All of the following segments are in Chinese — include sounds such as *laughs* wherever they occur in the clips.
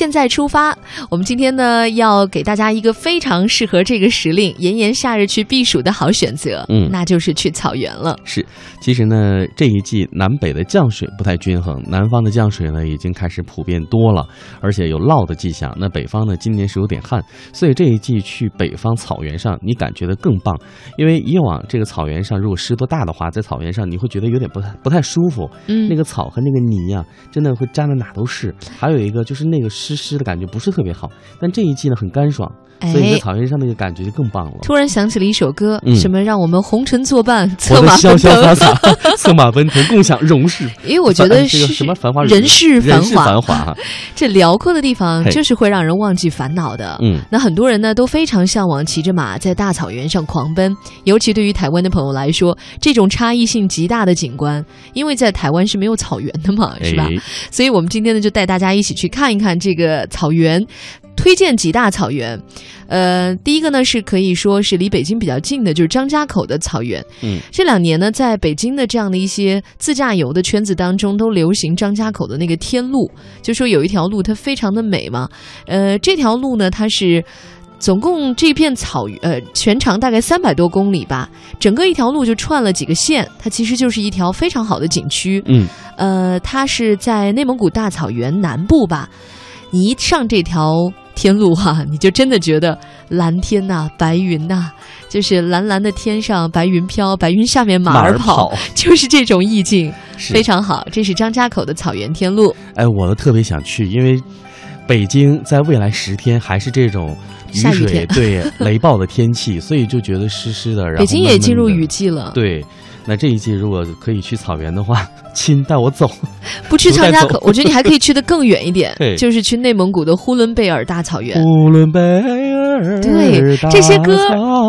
现在出发。我们今天呢，要给大家一个非常适合这个时令炎炎夏日去避暑的好选择，嗯那就是去草原了。是，其实呢，这一季南北的降水不太均衡，南方的降水呢已经开始普遍多了，而且有涝的迹象。那北方呢，今年是有点旱，所以这一季去北方草原上，你感觉的更棒。因为以往这个草原上如果湿度大的话，在草原上你会觉得有点不太不太舒服，嗯，那个草和那个泥呀、真的会粘的哪都是。还有一个就是那个湿湿湿的感觉不是特别好，但这一季呢很干爽，所以你在哎，草原上那个感觉就更棒了。突然想起了一首歌，嗯什么让我们红尘作伴，策马奔潇潇洒腾。洒，策马奔腾，共享荣事。因为我觉得这个是什么繁华人世繁华，繁华，*laughs* 这辽阔的地方就是会让人忘记烦恼的。嗯，那很多人呢都非常向往骑着马在大草原上狂奔，尤其对于台湾的朋友来说，这种差异性极大的景观，因为在台湾是没有草原的嘛，是吧？哎所以我们今天呢就带大家一起去看一看这个草原，推荐几大草原。呃，第一个呢是可以说是离北京比较近的，就是张家口的草原。嗯，这两年呢，在北京的这样的一些自驾游的圈子当中，都流行张家口的那个天路，就说有一条路它非常的美嘛。呃，这条路呢，它是。总共这片草原，呃，全长大概三百多公里吧，整个一条路就串了几个县，它其实就是一条非常好的景区。嗯，呃，它是在内蒙古大草原南部吧。你一上这条天路哈、你就真的觉得蓝天呐、白云呐、就是蓝蓝的天上白云飘，白云下面马马儿儿跑，*laughs* 就是这种意境，非常好。这是张家口的草原天路，哎，我都特别想去，因为北京在未来十天还是这种雨水 *laughs* 对雷暴的天气，所以就觉得湿湿的。然后北京也进入雨季了。对，那这一季如果可以去草原的话，*laughs* 亲带我走。*laughs* 不去张家口，*laughs* 我觉得你还可以去的更远一点对，就是去内蒙古的呼伦贝尔大草原。呼伦贝尔对，这些歌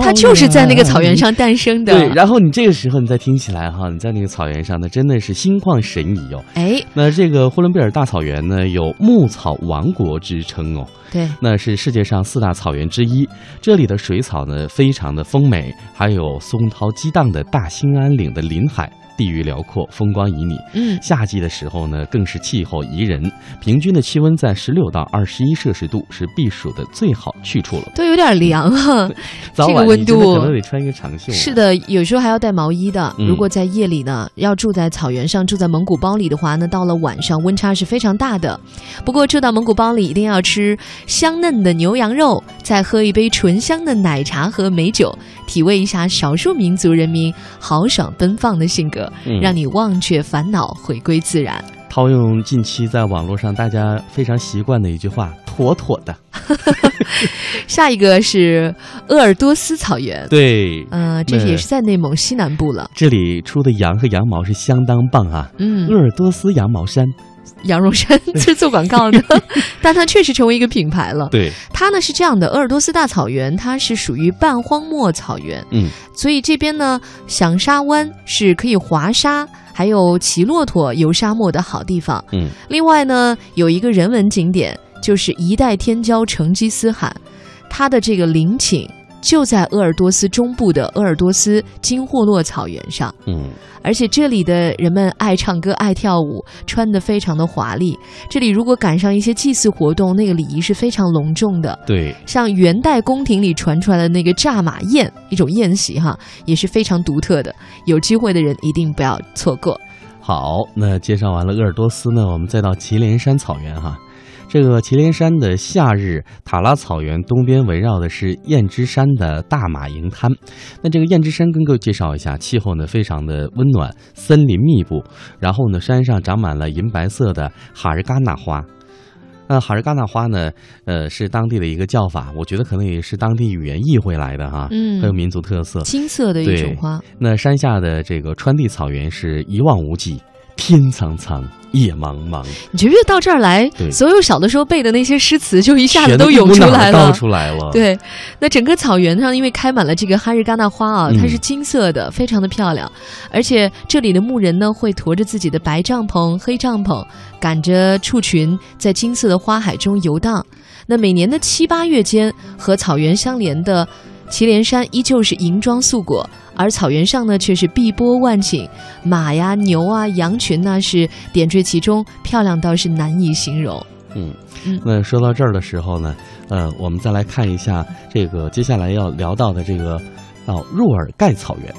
它就是在那个草原上诞生的。对，然后你这个时候你再听起来哈，你在那个草原上，那真的是心旷神怡哦。哎，那这个呼伦贝尔大草原呢，有牧草王国之称哦，对，那是世界上四大草原之一。这里的水草呢，非常的丰美，还有松涛激荡的大兴安岭的林海。地域辽阔，风光旖旎。嗯，夏季的时候呢，更是气候宜人，平均的气温在十六到二十一摄氏度，是避暑的最好去处了。都有点凉啊。早晚这个温度可能得穿一个长袖。是，的，有时候还要带毛衣的。嗯如果在夜里呢，要住在草原上，住在蒙古包里的话，那到了晚上温差是非常大的。不过住到蒙古包里，一定要吃香嫩的牛羊肉，再喝一杯醇香的奶茶和美酒，体味一下少数民族人民豪爽奔放的性格，嗯让你忘却烦恼，回归自然。套用近期在网络上大家非常习惯的一句话：“妥妥的。*laughs* 下一个是鄂尔多斯草原”。对，呃，这也是在内蒙西南部了。这里出的羊和羊毛是相当棒啊。嗯鄂，尔多斯羊毛衫，羊绒衫是做广告的，*laughs* 但它确实成为一个品牌了。对，它呢是这样的，鄂尔多斯大草原它是属于半荒漠草原，嗯，所以这边呢响沙湾是可以滑沙，还有骑骆驼游沙漠的好地方。嗯，另外呢有一个人文景点，就是一代天骄成吉思汗，他的这个陵寝就在鄂尔多斯中部的鄂尔多斯金霍洛草原上。嗯，而且这里的人们爱唱歌、爱跳舞，穿得非常的华丽。这里如果赶上一些祭祀活动，那个礼仪是非常隆重的。对，像元代宫廷里传出来的那个炸马宴，一种宴席哈，也是非常独特的。有机会的人一定不要错过。好，那介绍完了鄂尔多斯呢，我们再到祁连山草原哈。这个祁连山的夏日塔拉草原东边围绕的是燕之山的大马营滩。那这个燕之山跟各位介绍一下，气候呢非常的温暖，森林密布，然后呢山上长满了银白色的哈日嘎纳花。那哈日嘎纳花呢，呃，是当地的一个叫法，我觉得可能也是当地语言译回来的哈，嗯很有民族特色。金色的一种花，那山下的这个川地草原是一望无际，天苍苍，野茫茫，你觉得到这儿来，所有小的时候背的那些诗词就一下子都涌出来了倒？出来了。，对，那整个草原上因为开满了这个哈日嘎纳花啊，嗯它是金色的，非常的漂亮。而且这里的牧人呢，会驮着自己的白帐篷、黑帐篷，赶着畜群在金色的花海中游荡。那每年的七八月间，和草原相连的祁连山依旧是银装素裹，而草原上呢却是碧波万顷，马呀、牛啊、羊群呢、是点缀其中，漂亮到是难以形容。嗯嗯那说到这儿的时候呢，呃，我们再来看一下这个接下来要聊到的这个哦若尔盖草原。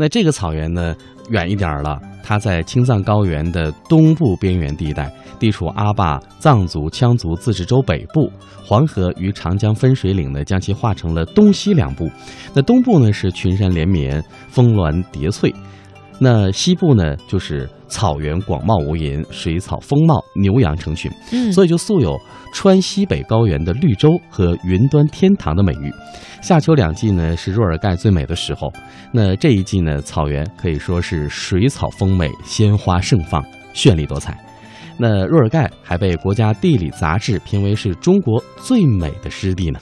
那这个草原呢远一点儿了，它在青藏高原的东部边缘地带，地处阿坝藏族羌族自治州北部，黄河与长江分水岭呢将其划成了东西两部。那东部呢是群山连绵，峰峦叠翠。那西部呢，就是草原广袤无垠，水草丰茂，牛羊成群。嗯，所以就素有“川西北高原的绿洲”和“云端天堂”的美誉。夏秋两季呢是若尔盖最美的时候，那这一季呢，草原可以说是水草丰美，鲜花盛放，绚丽多彩。那若尔盖还被国家地理杂志评为是中国最美的湿地呢。